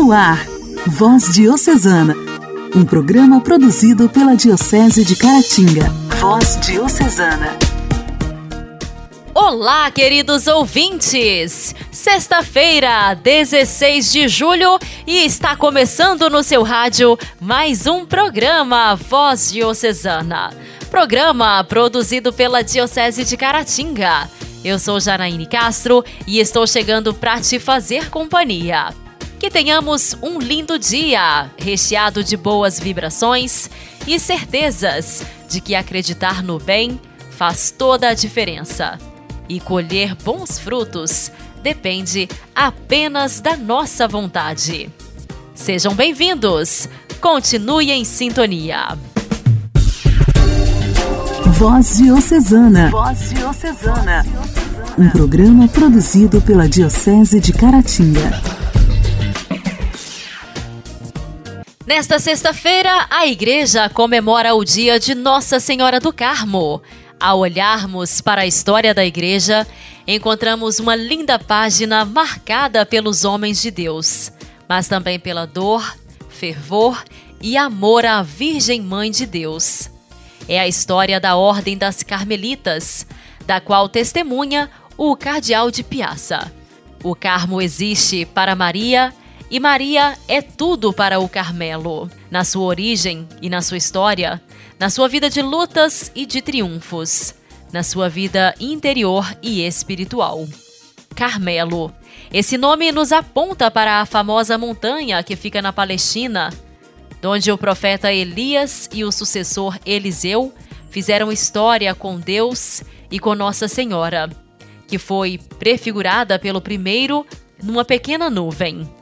No ar, Voz Diocesana, um programa produzido pela Diocese de Caratinga. Voz Diocesana. Olá, queridos ouvintes! Sexta-feira, 16 de julho, e está começando no seu rádio mais um programa Voz Diocesana. Programa produzido pela Diocese de Caratinga. Eu sou Janaíne Castro e estou chegando para te fazer companhia. Que tenhamos um lindo dia, recheado de boas vibrações e certezas de que acreditar no bem faz toda a diferença. E colher bons frutos depende apenas da nossa vontade. Sejam bem-vindos! Continue em sintonia. Voz Diocesana. Voz Diocesana. Um programa produzido pela Diocese de Caratinga. Nesta sexta-feira, a igreja comemora o dia de Nossa Senhora do Carmo. Ao olharmos para a história da igreja, encontramos uma linda página marcada pelos homens de Deus, mas também pela dor, fervor e amor à Virgem Mãe de Deus. É a história da Ordem das Carmelitas, da qual testemunha o Cardeal de Piaça. O Carmo existe para Maria e Maria é tudo para o Carmelo, na sua origem e na sua história, na sua vida de lutas e de triunfos, na sua vida interior e espiritual. Carmelo. Esse nome nos aponta para a famosa montanha que fica na Palestina, onde o profeta Elias e o sucessor Eliseu fizeram história com Deus e com Nossa Senhora, que foi prefigurada pelo primeiro numa pequena nuvem.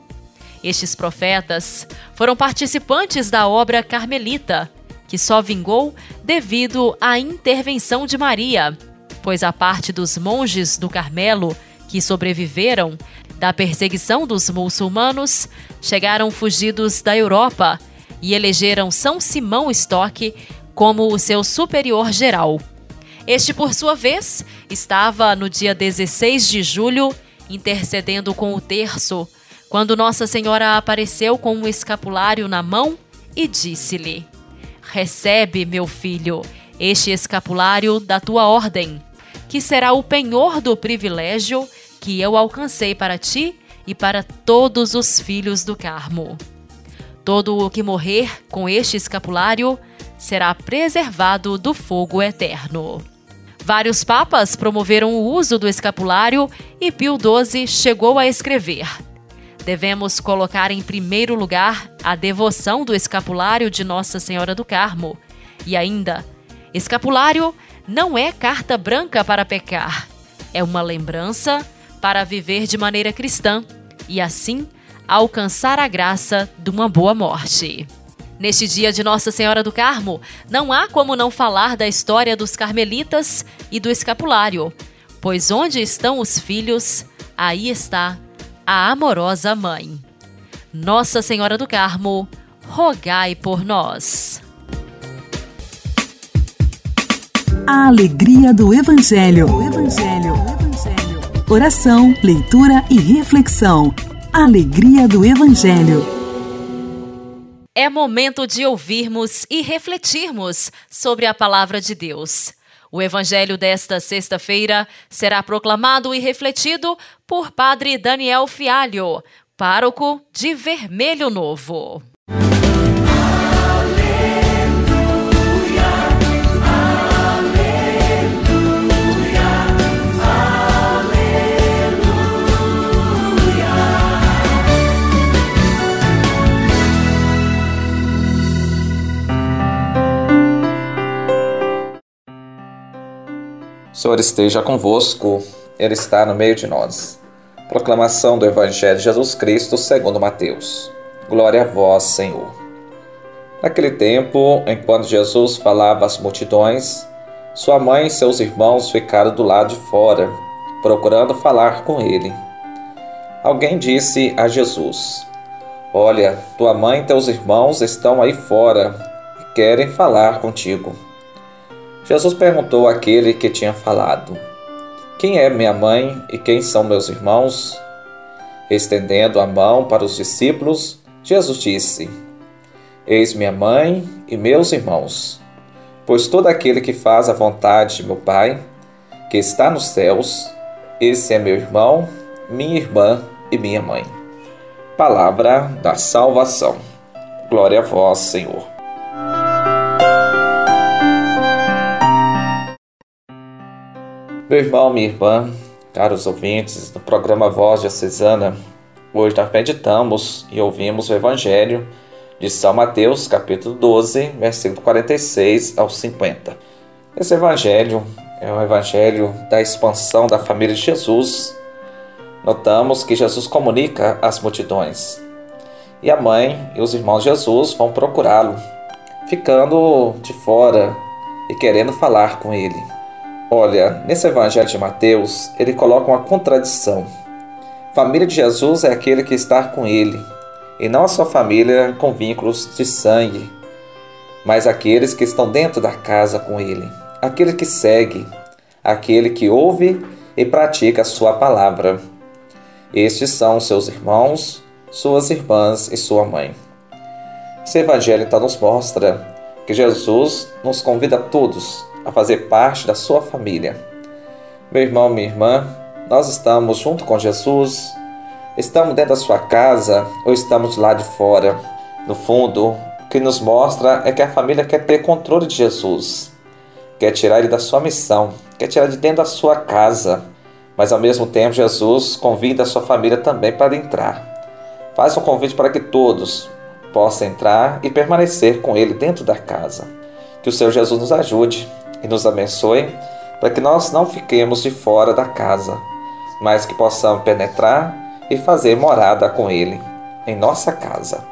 Estes profetas foram participantes da obra carmelita, que só vingou devido à intervenção de Maria, pois a parte dos monges do Carmelo que sobreviveram da perseguição dos muçulmanos chegaram fugidos da Europa e elegeram São Simão Stock como o seu superior geral. Este, por sua vez, estava no dia 16 de julho intercedendo com o terço quando Nossa Senhora apareceu com um escapulário na mão e disse-lhe: Recebe, meu filho, este escapulário da tua ordem, que será o penhor do privilégio que eu alcancei para ti e para todos os filhos do Carmo. Todo o que morrer com este escapulário será preservado do fogo eterno. Vários papas promoveram o uso do escapulário e Pio XII chegou a escrever: devemos colocar em primeiro lugar a devoção do escapulário de Nossa Senhora do Carmo. E ainda, escapulário não é carta branca para pecar, é uma lembrança para viver de maneira cristã e assim alcançar a graça de uma boa morte. Neste dia de Nossa Senhora do Carmo, não há como não falar da história dos carmelitas e do escapulário, pois onde estão os filhos, aí está a amorosa mãe. Nossa Senhora do Carmo, rogai por nós. A alegria do Evangelho. O Evangelho. O Evangelho. Oração, leitura e reflexão. Alegria do Evangelho. É momento de ouvirmos e refletirmos sobre a palavra de Deus. O evangelho desta sexta-feira será proclamado e refletido por Padre Daniel Fialho, pároco de Vermelho Novo. Senhor esteja convosco, Ele está no meio de nós. Proclamação do Evangelho de Jesus Cristo segundo Mateus. Glória a vós, Senhor. Naquele tempo, enquanto Jesus falava às multidões, sua mãe e seus irmãos ficaram do lado de fora, procurando falar com ele. Alguém disse a Jesus: Olha, tua mãe e teus irmãos estão aí fora e querem falar contigo. Jesus perguntou àquele que tinha falado: Quem é minha mãe e quem são meus irmãos? Estendendo a mão para os discípulos, Jesus disse: Eis minha mãe e meus irmãos. Pois todo aquele que faz a vontade de meu Pai, que está nos céus, esse é meu irmão, minha irmã e minha mãe. Palavra da salvação. Glória a vós, Senhor. Meu irmão, minha irmã, caros ouvintes, no programa Voz Diocesana, hoje nós meditamos e ouvimos o Evangelho de São Mateus, capítulo 12, versículo 46 ao 50. Esse Evangelho é o Evangelho da expansão da família de Jesus. Notamos que Jesus comunica às multidões e a mãe e os irmãos de Jesus vão procurá-lo, ficando de fora e querendo falar com ele. Olha, nesse evangelho de Mateus, ele coloca uma contradição. Família de Jesus é aquele que está com ele, e não a sua família com vínculos de sangue, mas aqueles que estão dentro da casa com ele, aquele que segue, aquele que ouve e pratica a sua palavra. Estes são seus irmãos, suas irmãs e sua mãe. Esse evangelho então nos mostra que Jesus nos convida a todos a fazer parte da sua família. Meu irmão, minha irmã, nós estamos junto com Jesus, estamos dentro da sua casa ou estamos lá de fora. No fundo, o que nos mostra é que a família quer ter controle de Jesus, quer tirar ele da sua missão, quer tirar de dentro da sua casa, mas ao mesmo tempo Jesus convida a sua família também para entrar. Faz um convite para que todos possam entrar e permanecer com ele dentro da casa. Que o Senhor Jesus nos ajude e nos abençoe para que nós não fiquemos de fora da casa, mas que possamos penetrar e fazer morada com Ele em nossa casa.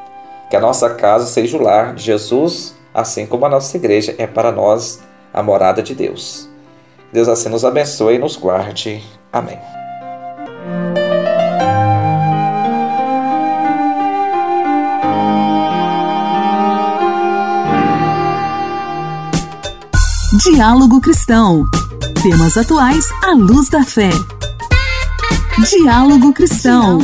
Que a nossa casa seja o lar de Jesus, assim como a nossa igreja é para nós a morada de Deus. Deus assim nos abençoe e nos guarde. Amém. Diálogo Cristão. Temas atuais à luz da fé. Diálogo Cristão.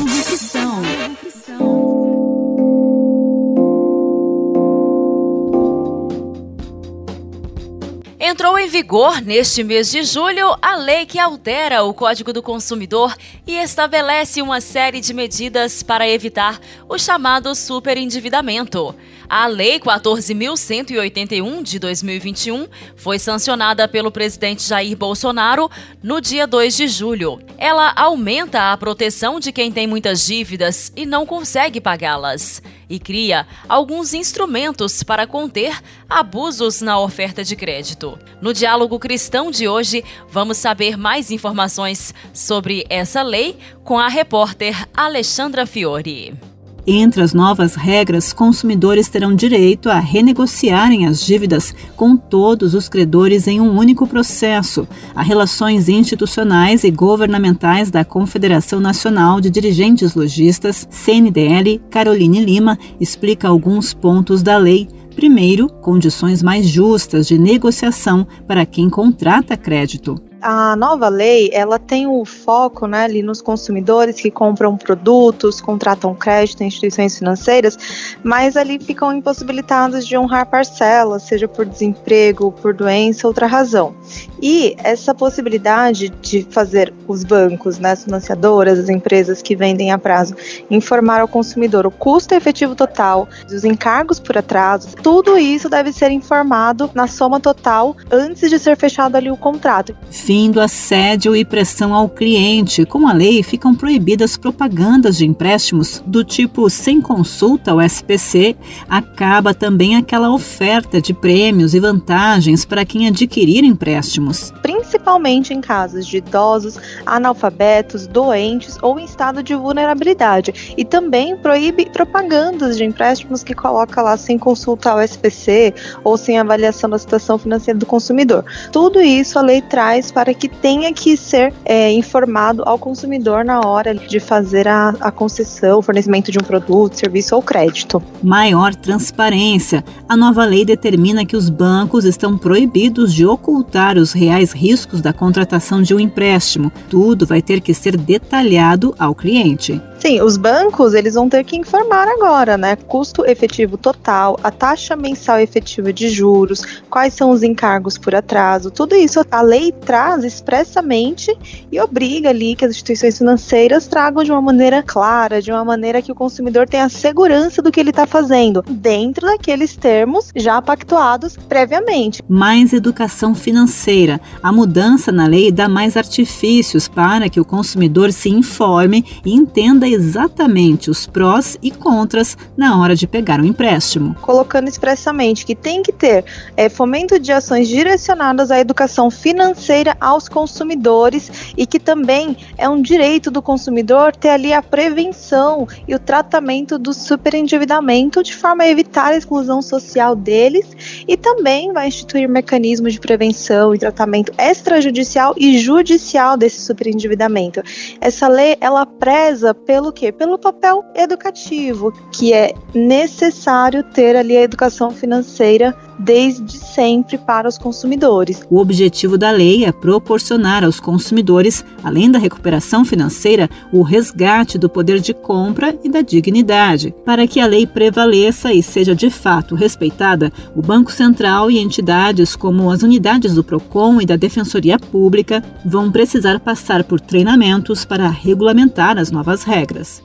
Entrou em vigor neste mês de julho a lei que altera o Código do Consumidor e estabelece uma série de medidas para evitar o chamado superendividamento. A Lei 14.181 de 2021 foi sancionada pelo presidente Jair Bolsonaro no dia 2 de julho. Ela aumenta a proteção de quem tem muitas dívidas e não consegue pagá-las e cria alguns instrumentos para conter abusos na oferta de crédito. No Diálogo Cristão de hoje, vamos saber mais informações sobre essa lei com a repórter Alexandra Fiore. Entre as novas regras, consumidores terão direito a renegociarem as dívidas com todos os credores em um único processo. A Relações Institucionais e Governamentais da Confederação Nacional de Dirigentes Logistas, CNDL, Caroline Lima, explica alguns pontos da lei. Primeiro, condições mais justas de negociação para quem contrata crédito a nova lei ela tem o foco né, ali nos consumidores que compram produtos, contratam crédito em instituições financeiras, mas ali ficam impossibilitados de honrar parcelas, seja por desemprego, por doença, outra razão. E essa possibilidade de fazer os bancos, né, as financiadoras, as empresas que vendem a prazo, informar ao consumidor o custo efetivo total, os encargos por atraso, tudo isso deve ser informado na soma total antes de ser fechado ali o contrato fim assédio e pressão ao cliente. Com a lei, ficam proibidas propagandas de empréstimos do tipo sem consulta ao SPC. Acaba também aquela oferta de prêmios e vantagens para quem adquirir empréstimos. Principalmente em casos de idosos, analfabetos, doentes ou em estado de vulnerabilidade. E também proíbe propagandas de empréstimos que coloca lá sem consulta ao SPC ou sem avaliação da situação financeira do consumidor. Tudo isso a lei traz para para que tenha que ser é, informado ao consumidor na hora de fazer a, a concessão, o fornecimento de um produto, serviço ou crédito. Maior transparência. A nova lei determina que os bancos estão proibidos de ocultar os reais riscos da contratação de um empréstimo. Tudo vai ter que ser detalhado ao cliente. Sim, os bancos eles vão ter que informar agora, né? Custo efetivo total, a taxa mensal efetiva de juros, quais são os encargos por atraso, tudo isso a lei traz expressamente e obriga ali que as instituições financeiras tragam de uma maneira clara, de uma maneira que o consumidor tenha segurança do que ele está fazendo, dentro daqueles termos já pactuados previamente. Mais educação financeira. A mudança na lei dá mais artifícios para que o consumidor se informe e entenda exatamente os prós e contras na hora de pegar o um empréstimo. Colocando expressamente que tem que ter é, fomento de ações direcionadas à educação financeira aos consumidores e que também é um direito do consumidor ter ali a prevenção e o tratamento do superendividamento de forma a evitar a exclusão social deles e também vai instituir mecanismos de prevenção e tratamento extrajudicial e judicial desse superendividamento. Essa lei ela preza pelo quê? Pelo papel educativo, que é necessário ter ali a educação financeira desde sempre para os consumidores. O objetivo da lei é proporcionar aos consumidores, além da recuperação financeira, o resgate do poder de compra e da dignidade. Para que a lei prevaleça e seja de fato respeitada, o Banco Central e entidades como as unidades do PROCON e da Defensoria Pública vão precisar passar por treinamentos para regulamentar as novas regras.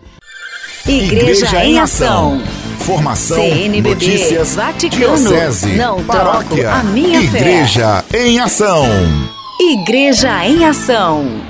Igreja, Igreja em Ação. Formação, CNBB, notícias, Vaticano, diocese, não paróquia, a minha Igreja fé. em Ação. Igreja em Ação.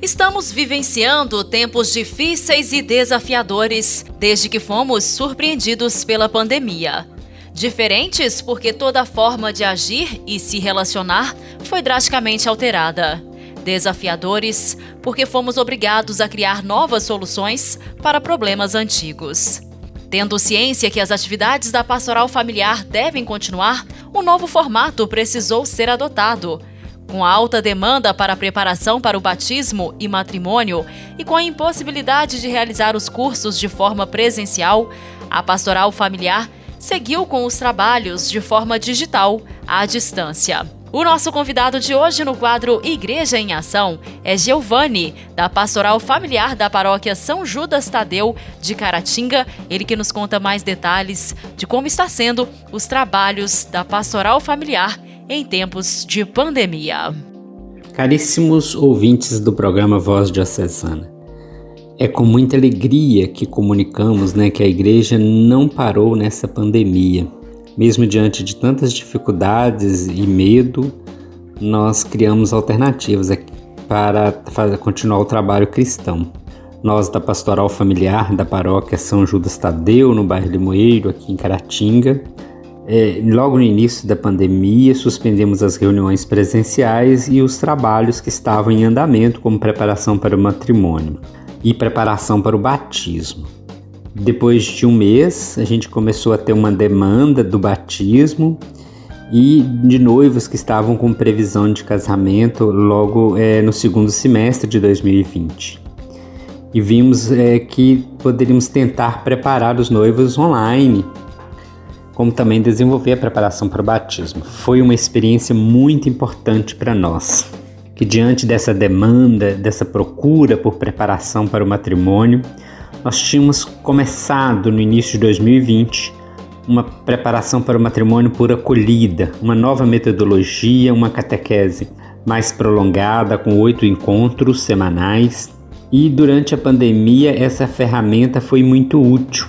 Estamos vivenciando tempos difíceis e desafiadores desde que fomos surpreendidos pela pandemia. Diferentes porque toda forma de agir e se relacionar foi drasticamente alterada desafiadores, porque fomos obrigados a criar novas soluções para problemas antigos. Tendo ciência que as atividades da pastoral familiar devem continuar, um novo formato precisou ser adotado. Com a alta demanda para a preparação para o batismo e matrimônio e com a impossibilidade de realizar os cursos de forma presencial, a pastoral familiar seguiu com os trabalhos de forma digital, à distância. O nosso convidado de hoje no quadro Igreja em Ação é Giovanni, da Pastoral Familiar da Paróquia São Judas Tadeu de Caratinga. Ele que nos conta mais detalhes de como está sendo os trabalhos da Pastoral Familiar em tempos de pandemia. Caríssimos ouvintes do programa Voz Diocesana, é com muita alegria que comunicamos né, que a igreja não parou nessa pandemia mesmo diante de tantas dificuldades e medo, nós criamos alternativas para continuar o trabalho cristão. Nós, da Pastoral Familiar da Paróquia São Judas Tadeu, no bairro Limoeiro, aqui em Caratinga, é, logo no início da pandemia, suspendemos as reuniões presenciais e os trabalhos que estavam em andamento, como preparação para o matrimônio e preparação para o batismo. Depois de um mês, a gente começou a ter uma demanda do batismo e de noivos que estavam com previsão de casamento logo é, no segundo semestre de 2020. E vimos é, que poderíamos tentar preparar os noivos online, como também desenvolver a preparação para o batismo. Foi uma experiência muito importante para nós, que diante dessa demanda, dessa procura por preparação para o matrimônio, nós tínhamos começado no início de 2020 uma preparação para o matrimônio por acolhida, uma nova metodologia, uma catequese mais prolongada, com oito encontros semanais. E durante a pandemia, essa ferramenta foi muito útil,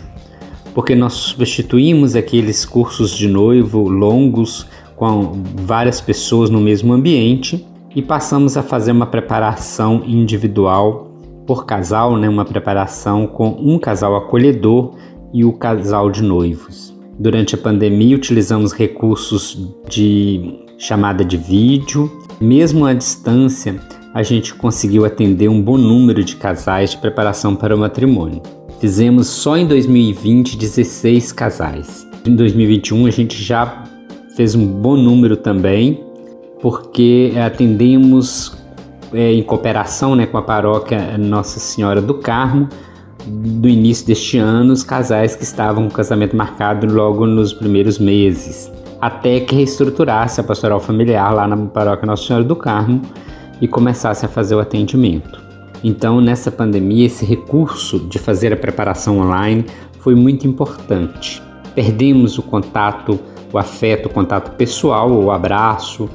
porque nós substituímos aqueles cursos de noivo longos com várias pessoas no mesmo ambiente e passamos a fazer uma preparação individual por casal, né, uma preparação com um casal acolhedor e o casal de noivos. Durante a pandemia, utilizamos recursos de chamada de vídeo. Mesmo à distância, a gente conseguiu atender um bom número de casais de preparação para o matrimônio. Fizemos só em 2020 16 casais. Em 2021 a gente já fez um bom número também porque atendemos é, em cooperação né, com a paróquia Nossa Senhora do Carmo, do início deste ano, os casais que estavam com casamento marcado logo nos primeiros meses, até que reestruturasse a pastoral familiar lá na paróquia Nossa Senhora do Carmo e começasse a fazer o atendimento. Então, nessa pandemia, esse recurso de fazer a preparação online foi muito importante. Perdemos o contato, o afeto, o contato pessoal, o abraço,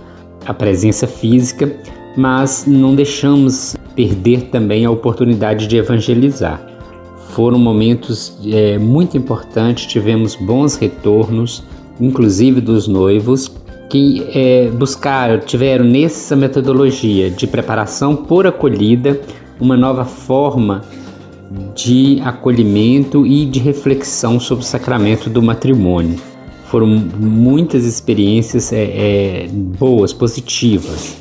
a presença física, mas não deixamos perder também a oportunidade de evangelizar. Foram momentos é, muito importantes, tivemos bons retornos, inclusive dos noivos, que é, buscaram, tiveram nessa metodologia de preparação por acolhida uma nova forma de acolhimento e de reflexão sobre o sacramento do matrimônio. Foram muitas experiências é, é, boas, positivas,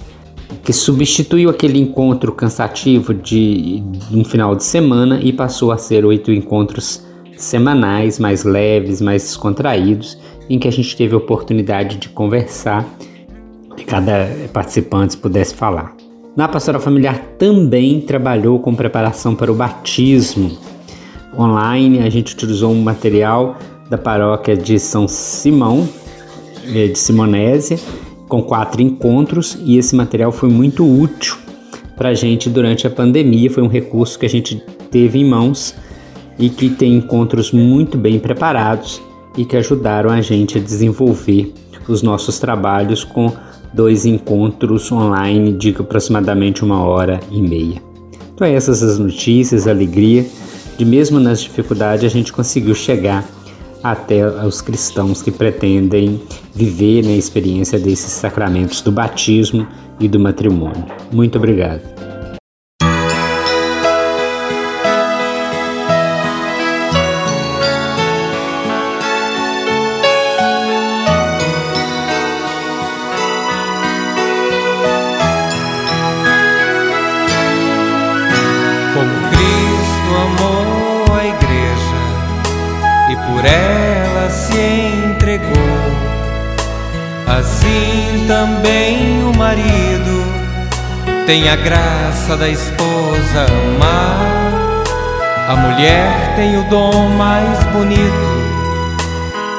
que substituiu aquele encontro cansativo de, de um final de semana e passou a ser oito encontros semanais, mais leves, mais descontraídos, em que a gente teve a oportunidade de conversar e cada participante pudesse falar. Na pastoral familiar também trabalhou com preparação para o batismo. Online a gente utilizou um material da paróquia de São Simão, eh, de Simonésia, com quatro encontros e esse material foi muito útil para a gente durante a pandemia. Foi um recurso que a gente teve em mãos e que tem encontros muito bem preparados e que ajudaram a gente a desenvolver os nossos trabalhos com dois encontros online de aproximadamente uma hora e meia. Então, essas as notícias, a alegria de mesmo nas dificuldades a gente conseguiu chegar até os cristãos que pretendem viver na experiência desses sacramentos do batismo e do matrimônio. Muito obrigado. Também o marido tem a graça da esposa amar. A mulher tem o dom mais bonito,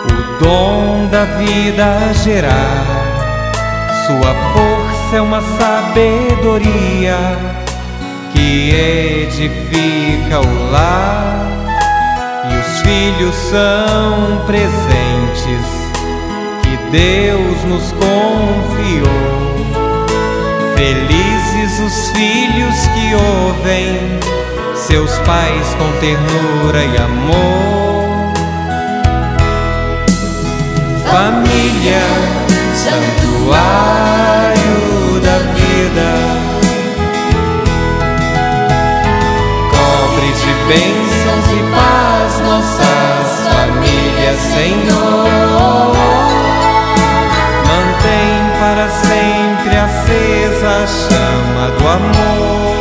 o dom da vida a gerar. Sua força é uma sabedoria que edifica o lar. E os filhos são presentes Deus nos confiou. Felizes os filhos que ouvem seus pais com ternura e amor. Família, santuário da vida, cobre de bênçãos e paz nossas famílias, Senhor para sempre acesa a chama do amor.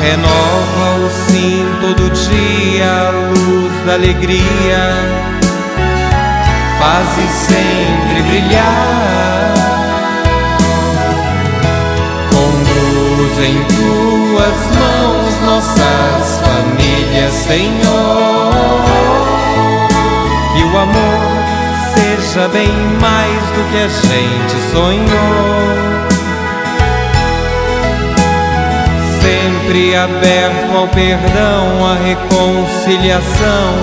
Renova o sim todo dia a luz da alegria, faze sempre brilhar. Conduz em tuas mãos nossas famílias, Senhor, e o amor seja bem mais do que a gente sonhou. Sempre aberto ao perdão, à reconciliação,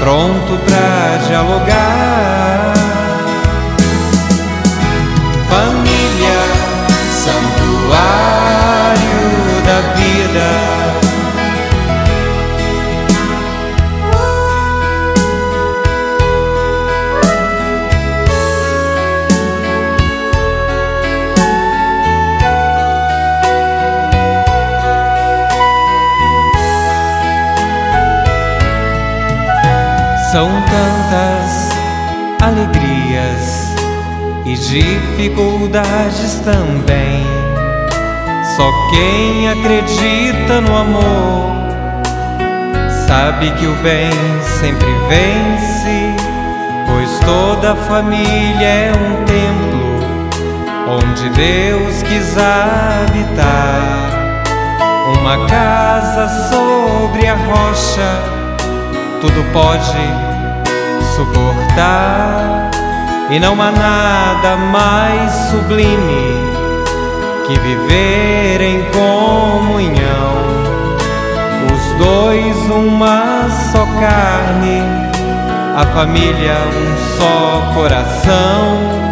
pronto para dialogar. Alegrias e dificuldades também. Só quem acredita no amor sabe que o bem sempre vence, pois toda família é um templo onde Deus quis habitar. Uma casa sobre a rocha, tudo pode suportar. E não há nada mais sublime que viver em comunhão. Os dois, uma só carne, a família, um só coração.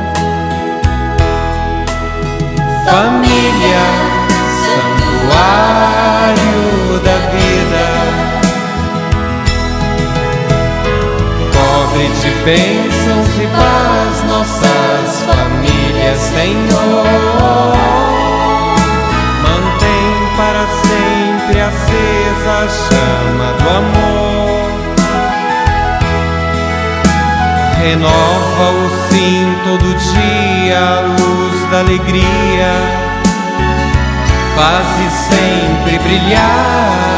Família, santuário da vida, de bênçãos e paz nossas famílias, Senhor. Mantém para sempre acesa a chama do amor. Renova o sim todo dia a luz da alegria faze sempre brilhar.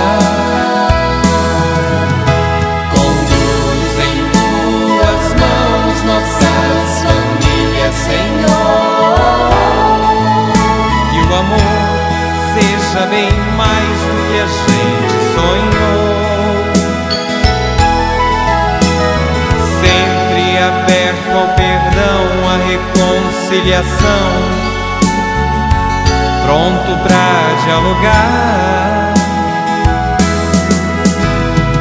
Reconciliação pronto pra dialogar.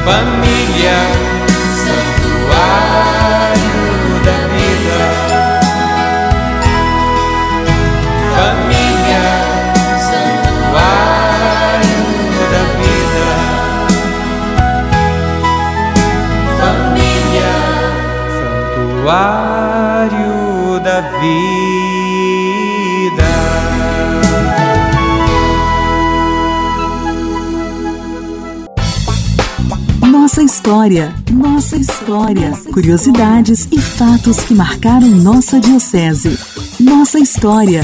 Família, santuário da vida. Família, santuário da vida. Família, santuário da vida. História, nossa história, curiosidades e fatos que marcaram nossa diocese. Nossa história.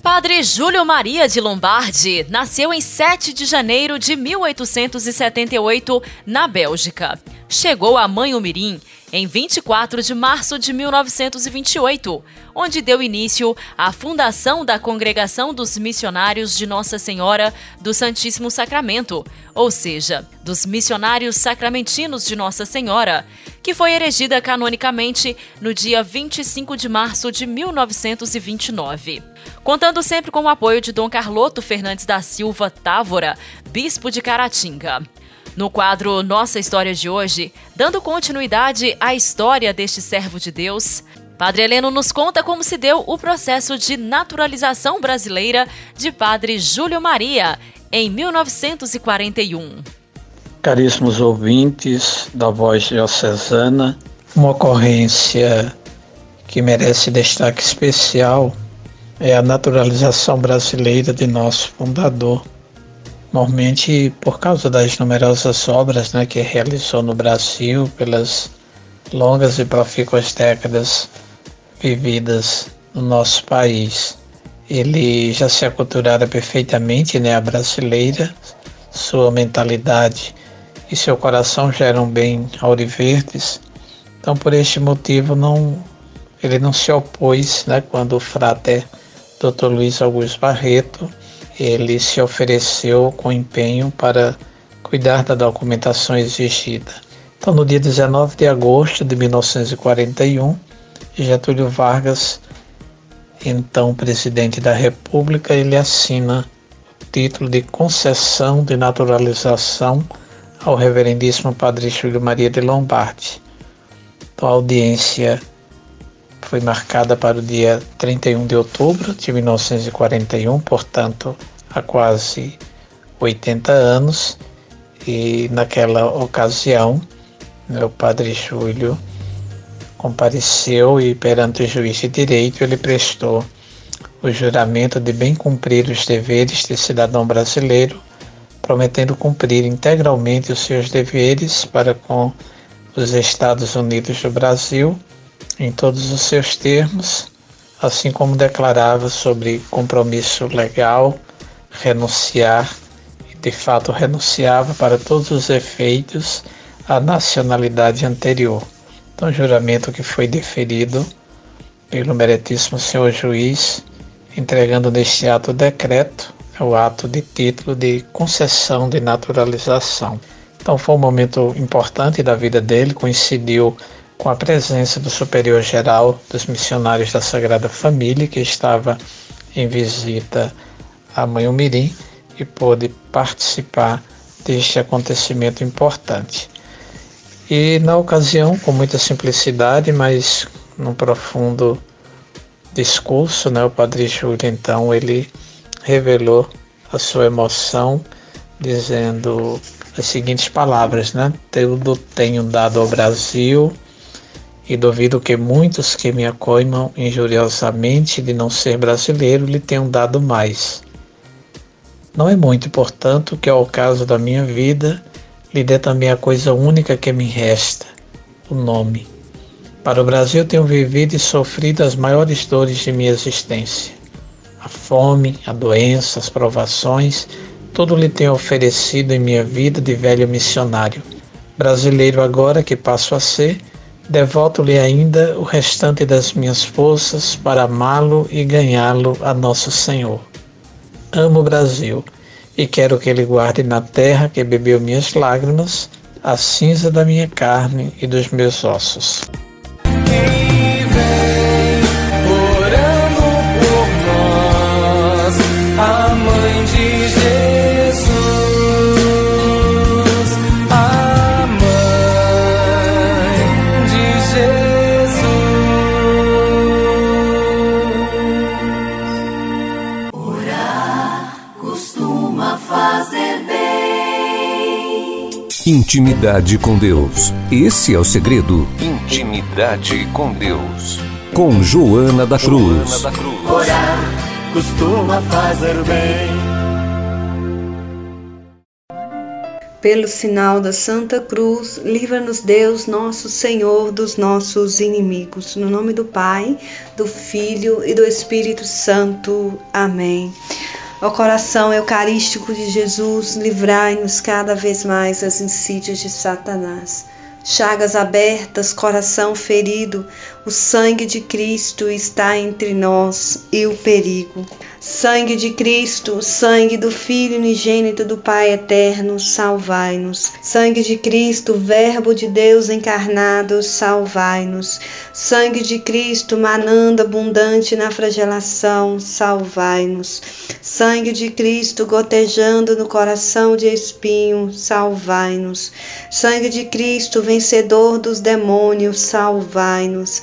Padre Júlio Maria de Lombardi nasceu em 7 de janeiro de 1878 na Bélgica. Chegou a Mãe Umirim em 24 de março de 1928, onde deu início à fundação da Congregação dos Missionários de Nossa Senhora do Santíssimo Sacramento, ou seja, dos Missionários Sacramentinos de Nossa Senhora, que foi erigida canonicamente no dia 25 de março de 1929. Contando sempre com o apoio de Dom Carloto Fernandes da Silva Távora, bispo de Caratinga. No quadro Nossa História de hoje, dando continuidade à história deste servo de Deus, Padre Heleno nos conta como se deu o processo de naturalização brasileira de Padre Júlio Maria em 1941. Caríssimos ouvintes da Voz Diocesana, uma ocorrência que merece destaque especial é a naturalização brasileira de nosso fundador, Normalmente, por causa das numerosas obras né, que realizou no Brasil, pelas longas e profícuas décadas vividas no nosso país, ele já se aculturara perfeitamente né, a brasileira, sua mentalidade e seu coração já eram bem auriverdes. Então, por este motivo, não, ele não se opôs né, quando o frater Dr. Luiz Augusto Barreto ele se ofereceu com empenho para cuidar da documentação exigida. Então, no dia 19 de agosto de 1941, Getúlio Vargas, então presidente da República, ele assina o título de concessão de naturalização ao reverendíssimo Padre Júlio Maria de Lombardi. Então, a audiência foi marcada para o dia 31 de outubro de 1941, portanto, há quase 80 anos, e naquela ocasião, meu padre Júlio compareceu e perante o juiz de direito ele prestou o juramento de bem cumprir os deveres de cidadão brasileiro, prometendo cumprir integralmente os seus deveres para com os Estados Unidos do Brasil em todos os seus termos, assim como declarava sobre compromisso legal renunciar, e de fato renunciava para todos os efeitos a nacionalidade anterior. Então, juramento que foi deferido pelo meritíssimo senhor juiz, entregando neste ato o decreto, é o ato de título de concessão de naturalização. Então foi um momento importante da vida dele, coincidiu com a presença do superior geral dos missionários da Sagrada Família, que estava em visita à Mãe Umirim e pôde participar deste acontecimento importante. E na ocasião, com muita simplicidade, mas num profundo discurso, né, o Padre Júlio então ele revelou a sua emoção dizendo as seguintes palavras, né? Tenho dado ao Brasil e duvido que muitos que me acoimam injuriosamente de não ser brasileiro lhe tenham dado mais. Não é muito, portanto, que ao caso da minha vida lhe dê também a coisa única que me resta, o nome. Para o Brasil tenho vivido e sofrido as maiores dores de minha existência. A fome, a doença, as provações, tudo lhe tenho oferecido em minha vida de velho missionário. Brasileiro agora que passo a ser, devoto-lhe ainda o restante das minhas forças para amá-lo e ganhá-lo a nosso Senhor. Amo o Brasil e quero que ele guarde na terra que bebeu minhas lágrimas a cinza da minha carne e dos meus ossos. Intimidade com Deus. Esse é o segredo. Intimidade com Deus. Com Joana da Cruz. Joana da Cruz. Orar costuma fazer bem. Pelo sinal da Santa Cruz, livra-nos Deus, nosso Senhor, dos nossos inimigos. No nome do Pai, do Filho e do Espírito Santo. Amém. Ó coração eucarístico de Jesus, livrai-nos cada vez mais das insídias de Satanás. Chagas abertas, coração ferido, o sangue de Cristo está entre nós e o perigo. Sangue de Cristo, sangue do Filho unigênito do Pai eterno, salvai-nos. Sangue de Cristo, Verbo de Deus encarnado, salvai-nos. Sangue de Cristo, manando abundante na flagelação, salvai-nos. Sangue de Cristo, gotejando no coração de espinho, salvai-nos. Sangue de Cristo, vencedor dos demônios, salvai-nos.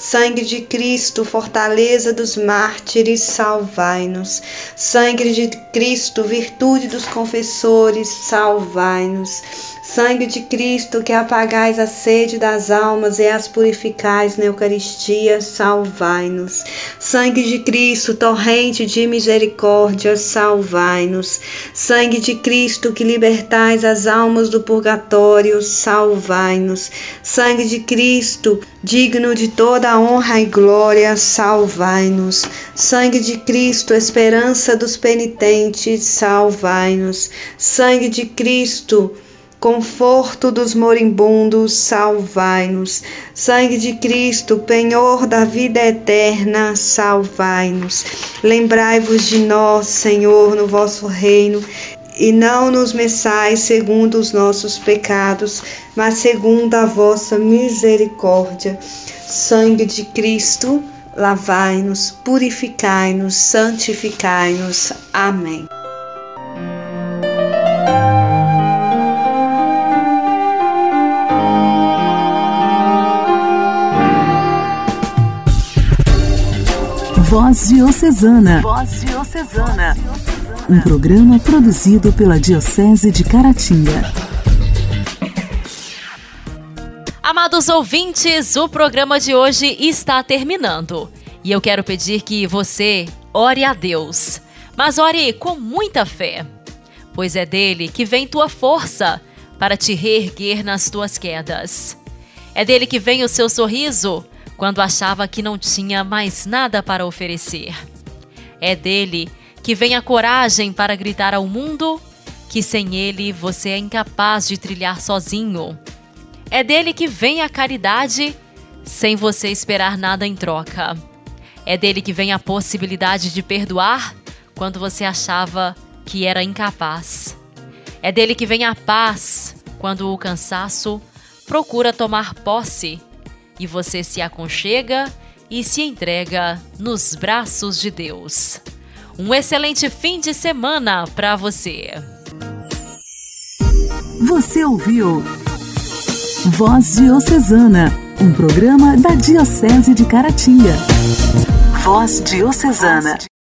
Sangue de Cristo, fortaleza dos mártires, salvai-nos. Sangue de Cristo, virtude dos confessores, salvai-nos. Sangue de Cristo, que apagais a sede das almas e as purificais na Eucaristia, salvai-nos. Sangue de Cristo, torrente de misericórdia, salvai-nos. Sangue de Cristo, que libertais as almas do purgatório, salvai-nos. Sangue de Cristo, digno de toda honra e glória, salvai-nos. Sangue de Cristo, esperança dos penitentes, salvai-nos. Sangue de Cristo, conforto dos moribundos, salvai-nos. Sangue de Cristo, penhor da vida eterna, salvai-nos. Lembrai-vos de nós, Senhor, no vosso reino, e não nos meçais segundo os nossos pecados, mas segundo a vossa misericórdia. Sangue de Cristo, lavai-nos, purificai-nos, santificai-nos. Amém. Voz Diocesana. Voz Diocesana. Um programa produzido pela Diocese de Caratinga. Amados ouvintes, o programa de hoje está terminando. E eu quero pedir que você ore a Deus. Mas ore com muita fé, pois é dele que vem tua força para te reerguer nas tuas quedas. É dele que vem o seu sorriso quando achava que não tinha mais nada para oferecer. É dele que vem a coragem para gritar ao mundo que sem ele você é incapaz de trilhar sozinho. É dele que vem a caridade sem você esperar nada em troca. É dele que vem a possibilidade de perdoar quando você achava que era incapaz. É dele que vem a paz quando o cansaço procura tomar posse e você se aconchega e se entrega nos braços de Deus. Um excelente fim de semana para você. Você ouviu Voz Diocesana, um programa da Diocese de Caratinga. Voz Diocesana.